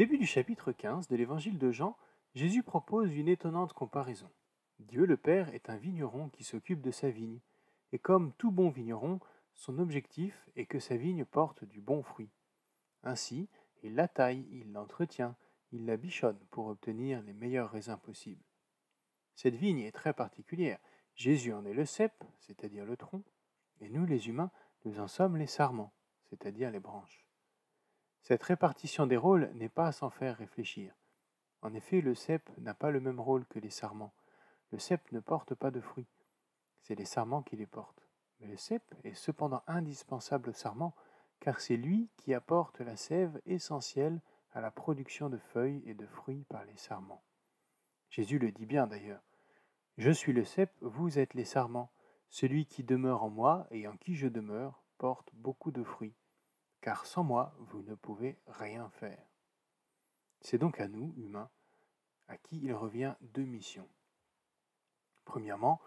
Au début du chapitre 15 de l'évangile de Jean, Jésus propose une étonnante comparaison. Dieu le Père est un vigneron qui s'occupe de sa vigne, et comme tout bon vigneron, son objectif est que sa vigne porte du bon fruit. Ainsi, il la taille, il l'entretient, il la bichonne pour obtenir les meilleurs raisins possibles. Cette vigne est très particulière. Jésus en est le cep, c'est-à-dire le tronc, et nous les humains, nous en sommes les sarments, c'est-à-dire les branches. Cette répartition des rôles n'est pas sans faire réfléchir. En effet, le cep n'a pas le même rôle que les sarments. Le cep ne porte pas de fruits. C'est les sarments qui les portent. Mais le cep est cependant indispensable au sarment, car c'est lui qui apporte la sève essentielle à la production de feuilles et de fruits par les sarments. Jésus le dit bien d'ailleurs. Je suis le cep, vous êtes les sarments. Celui qui demeure en moi et en qui je demeure porte beaucoup de fruits, car sans moi vous ne pouvez rien faire. C'est donc à nous, humains, à qui il revient deux missions. Premièrement,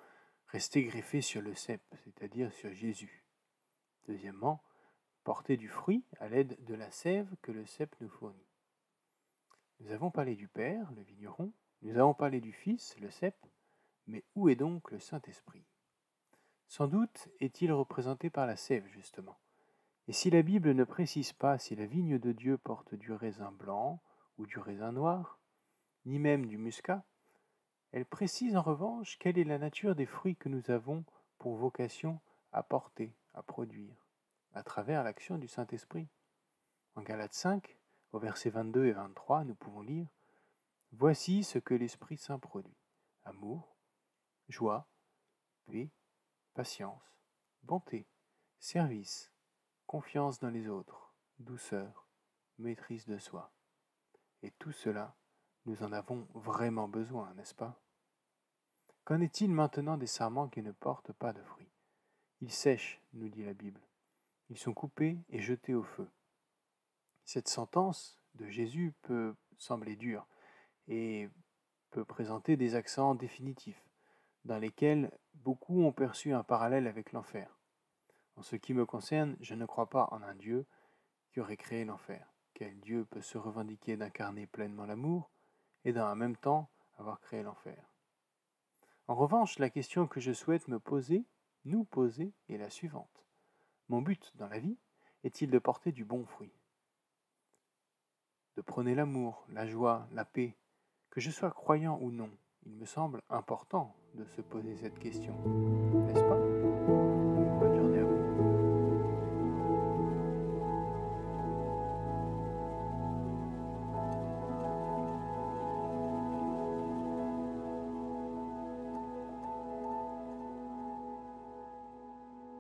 rester greffé sur le cep, c'est-à-dire sur Jésus. Deuxièmement, porter du fruit à l'aide de la sève que le cep nous fournit. Nous avons parlé du Père, le vigneron, nous avons parlé du Fils, le cep, mais où est donc le Saint-Esprit? Sans doute est-il représenté par la sève, justement. Et si la Bible ne précise pas si la vigne de Dieu porte du raisin blanc ou du raisin noir, ni même du muscat, elle précise en revanche quelle est la nature des fruits que nous avons pour vocation à porter, à produire, à travers l'action du Saint-Esprit. En Galates 5, au verset 22 et 23, nous pouvons lire Voici ce que l'Esprit Saint produit amour, joie, paix, patience, bonté, service, confiance dans les autres, douceur, maîtrise de soi. Et tout cela, nous en avons vraiment besoin, n'est-ce pas? Qu'en est-il maintenant des sarments qui ne portent pas de fruits? Ils sèchent, nous dit la Bible. Ils sont coupés et jetés au feu. Cette sentence de Jésus peut sembler dure et peut présenter des accents définitifs, dans lesquels beaucoup ont perçu un parallèle avec l'enfer. En ce qui me concerne, je ne crois pas en un Dieu qui aurait créé l'enfer. Quel Dieu peut se revendiquer d'incarner pleinement l'amour et dans un même temps avoir créé l'enfer? En revanche, la question que je souhaite me poser, nous poser, est la suivante. Mon but dans la vie est-il de porter du bon fruit? De prôner l'amour, la joie, la paix. Que je sois croyant ou non, il me semble important de se poser cette question, n'est-ce pas?